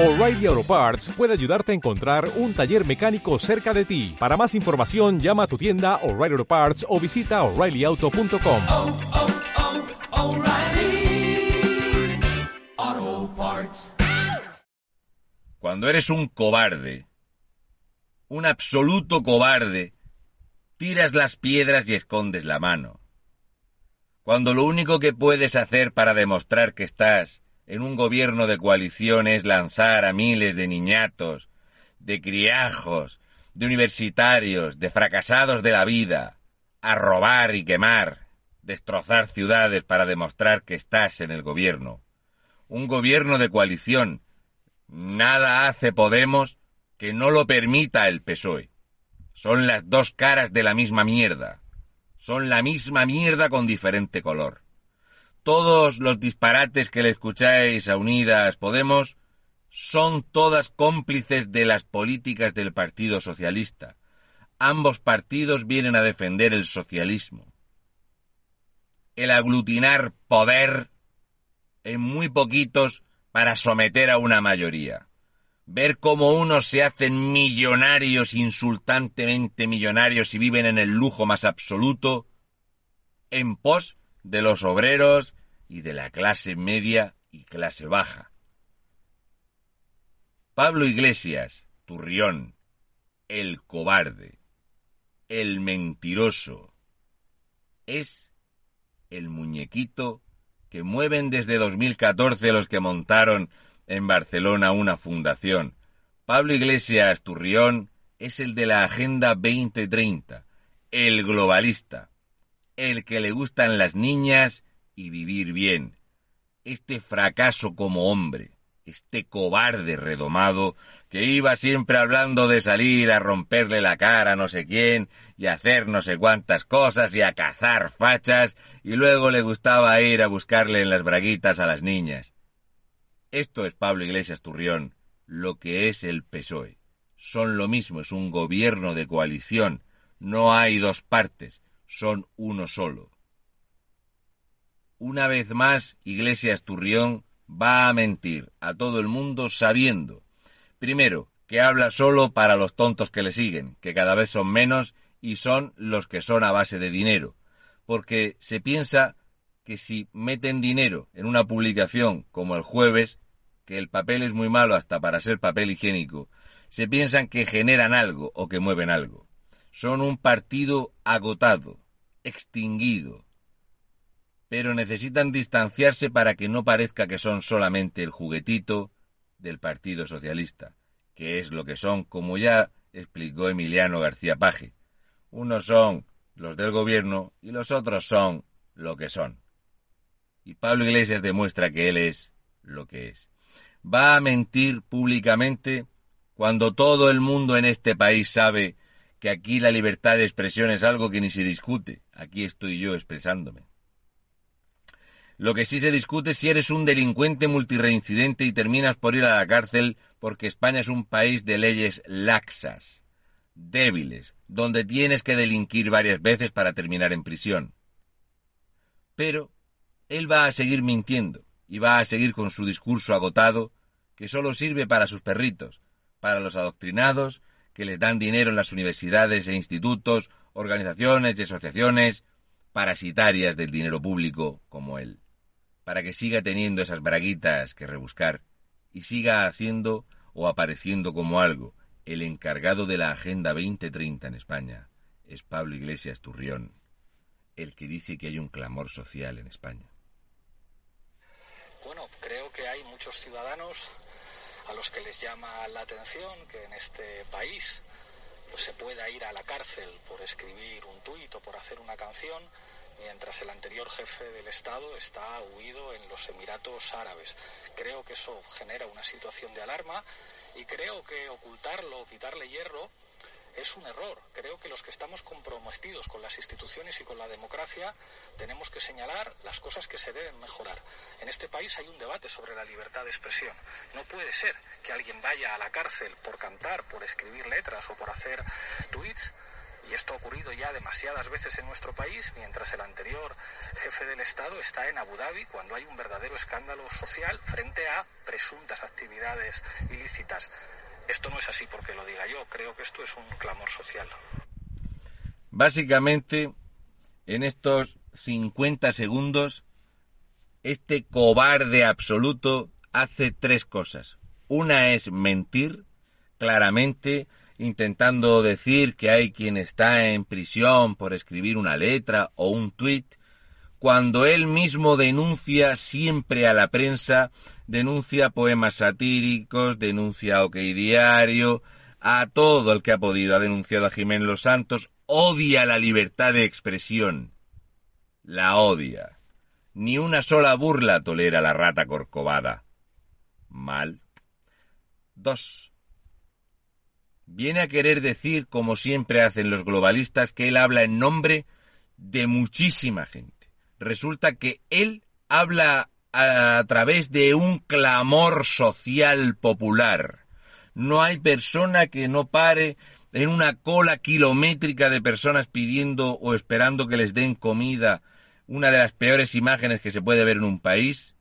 O'Reilly Auto Parts puede ayudarte a encontrar un taller mecánico cerca de ti. Para más información, llama a tu tienda O'Reilly Auto Parts o visita oreillyauto.com. oh, oh, Parts. Cuando eres un cobarde, un absoluto cobarde, tiras las piedras y escondes la mano. Cuando lo único que puedes hacer para demostrar que estás en un gobierno de coalición es lanzar a miles de niñatos, de criajos, de universitarios, de fracasados de la vida, a robar y quemar, destrozar ciudades para demostrar que estás en el gobierno. Un gobierno de coalición. Nada hace Podemos que no lo permita el PSOE. Son las dos caras de la misma mierda. Son la misma mierda con diferente color todos los disparates que le escucháis a Unidas Podemos son todas cómplices de las políticas del Partido Socialista. Ambos partidos vienen a defender el socialismo. El aglutinar poder en muy poquitos para someter a una mayoría. Ver cómo unos se hacen millonarios, insultantemente millonarios y viven en el lujo más absoluto, en pos de los obreros y de la clase media y clase baja. Pablo Iglesias, Turrión, el cobarde, el mentiroso, es el muñequito que mueven desde 2014 los que montaron en Barcelona una fundación. Pablo Iglesias Turrión es el de la Agenda 2030, el globalista, el que le gustan las niñas y vivir bien. Este fracaso como hombre, este cobarde redomado, que iba siempre hablando de salir a romperle la cara a no sé quién, y hacer no sé cuántas cosas, y a cazar fachas, y luego le gustaba ir a buscarle en las braguitas a las niñas. Esto es Pablo Iglesias Turrión, lo que es el PSOE. Son lo mismo, es un gobierno de coalición. No hay dos partes, son uno solo. Una vez más, Iglesias Turrión va a mentir a todo el mundo sabiendo, primero, que habla solo para los tontos que le siguen, que cada vez son menos y son los que son a base de dinero, porque se piensa que si meten dinero en una publicación como el jueves, que el papel es muy malo hasta para ser papel higiénico, se piensan que generan algo o que mueven algo. Son un partido agotado, extinguido, pero necesitan distanciarse para que no parezca que son solamente el juguetito del Partido Socialista, que es lo que son, como ya explicó Emiliano García Paje. Unos son los del gobierno y los otros son lo que son. Y Pablo Iglesias demuestra que él es lo que es. Va a mentir públicamente cuando todo el mundo en este país sabe que aquí la libertad de expresión es algo que ni se discute. Aquí estoy yo expresándome. Lo que sí se discute es si eres un delincuente multireincidente y terminas por ir a la cárcel porque España es un país de leyes laxas, débiles, donde tienes que delinquir varias veces para terminar en prisión. Pero él va a seguir mintiendo y va a seguir con su discurso agotado que solo sirve para sus perritos, para los adoctrinados que les dan dinero en las universidades e institutos, organizaciones y asociaciones parasitarias del dinero público como él para que siga teniendo esas braguitas que rebuscar y siga haciendo o apareciendo como algo. El encargado de la Agenda 2030 en España es Pablo Iglesias Turrión, el que dice que hay un clamor social en España. Bueno, creo que hay muchos ciudadanos a los que les llama la atención que en este país pues, se pueda ir a la cárcel por escribir un tuit o por hacer una canción mientras el anterior jefe del Estado está huido en los Emiratos Árabes. Creo que eso genera una situación de alarma y creo que ocultarlo, quitarle hierro, es un error. Creo que los que estamos comprometidos con las instituciones y con la democracia tenemos que señalar las cosas que se deben mejorar. En este país hay un debate sobre la libertad de expresión. No puede ser que alguien vaya a la cárcel por cantar, por escribir letras o por hacer tweets Y esto ha ocurrido ya demasiadas veces en nuestro país, mientras el anterior jefe del Estado está en Abu Dhabi, cuando hay un verdadero escándalo social frente a presuntas actividades ilícitas. Esto no es así porque lo diga yo, creo que esto es un clamor social. Básicamente, en estos 50 segundos, este cobarde absoluto hace tres cosas. Una es mentir, claramente, intentando decir que hay quien está en prisión por escribir una letra o un tuit, cuando él mismo denuncia siempre a la prensa, denuncia poemas satíricos, denuncia OK Diario, a todo el que ha podido, ha denunciado a Jiménez Los Santos, odia la libertad de expresión. La odia. Ni una sola burla tolera la rata corcovada. Mal. Dos. Viene a querer decir, como siempre hacen los globalistas, que él habla en nombre de muchísima gente. Resulta que él habla a través de un clamor social popular. No hay persona que no pare en una cola kilométrica de personas pidiendo o esperando que les den comida, una de las peores imágenes que se puede ver en un país,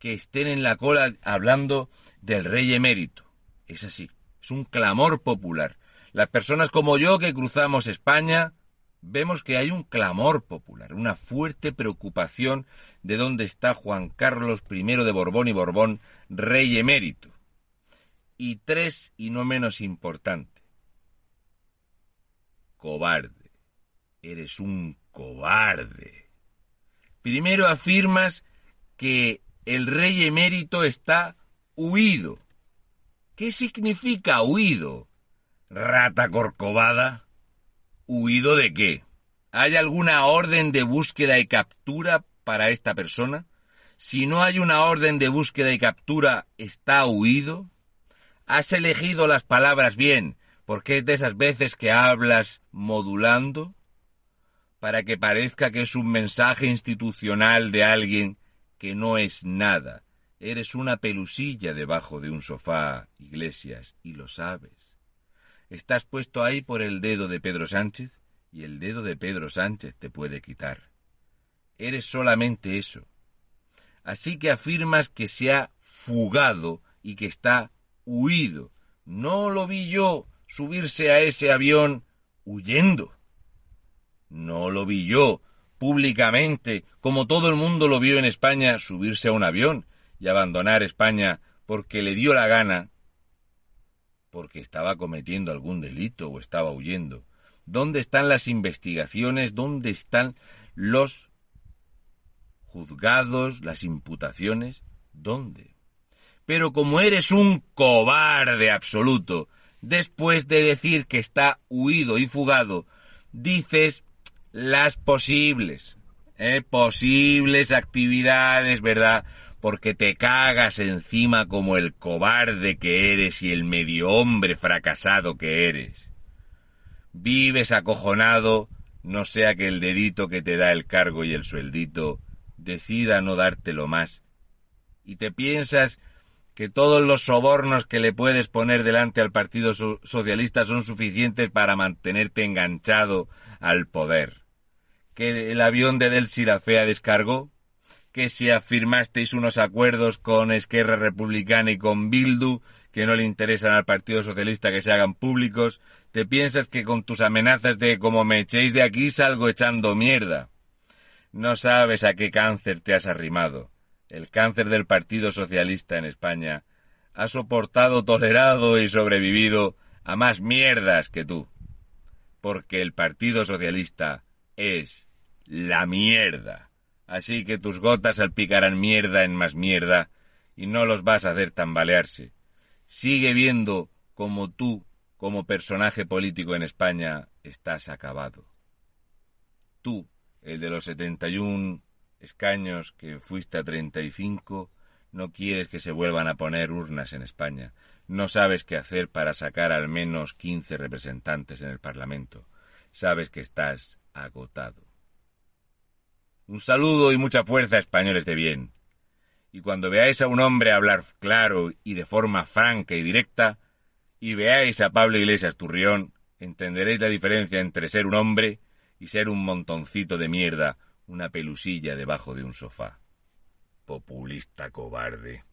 que estén en la cola hablando del rey emérito. Es así. Es un clamor popular. Las personas como yo que cruzamos España vemos que hay un clamor popular, una fuerte preocupación de dónde está Juan Carlos I de Borbón y Borbón, rey emérito. Y tres, y no menos importante, cobarde. Eres un cobarde. Primero afirmas que el rey emérito está huido ¿Qué significa huido? Rata corcovada. ¿Huido de qué? ¿Hay alguna orden de búsqueda y captura para esta persona? Si no hay una orden de búsqueda y captura, ¿está huido? ¿Has elegido las palabras bien? Porque es de esas veces que hablas modulando? Para que parezca que es un mensaje institucional de alguien que no es nada, Eres una pelusilla debajo de un sofá, Iglesias, y lo sabes. Estás puesto ahí por el dedo de Pedro Sánchez y el dedo de Pedro Sánchez te puede quitar. Eres solamente eso. Así que afirmas que se ha fugado y que está huido. No lo vi yo subirse a ese avión huyendo. No lo vi yo públicamente, como todo el mundo lo vio en España, subirse a un avión y abandonar España porque le dio la gana, porque estaba cometiendo algún delito o estaba huyendo. ¿Dónde están las investigaciones? ¿Dónde están los juzgados, las imputaciones? ¿Dónde? Pero como eres un cobarde absoluto, después de decir que está huido y fugado, dices las posibles, ¿eh? posibles actividades, ¿verdad? Porque te cagas encima como el cobarde que eres y el medio hombre fracasado que eres. Vives acojonado, no sea que el dedito que te da el cargo y el sueldito decida no dártelo más. Y te piensas que todos los sobornos que le puedes poner delante al Partido Socialista son suficientes para mantenerte enganchado al poder. ¿Que el avión de Del Sirafea descargó? Que si afirmasteis unos acuerdos con Esquerra Republicana y con Bildu que no le interesan al Partido Socialista que se hagan públicos, te piensas que con tus amenazas de como me echéis de aquí salgo echando mierda. No sabes a qué cáncer te has arrimado. El cáncer del Partido Socialista en España ha soportado, tolerado y sobrevivido a más mierdas que tú. Porque el Partido Socialista es la mierda. Así que tus gotas salpicarán mierda en más mierda y no los vas a hacer tambalearse. Sigue viendo como tú, como personaje político en España, estás acabado. Tú, el de los setenta y un escaños que fuiste a treinta y cinco, no quieres que se vuelvan a poner urnas en España. No sabes qué hacer para sacar al menos quince representantes en el Parlamento. Sabes que estás agotado. Un saludo y mucha fuerza, españoles de bien. Y cuando veáis a un hombre hablar claro y de forma franca y directa, y veáis a Pablo Iglesias Turrión, entenderéis la diferencia entre ser un hombre y ser un montoncito de mierda, una pelusilla debajo de un sofá. Populista cobarde.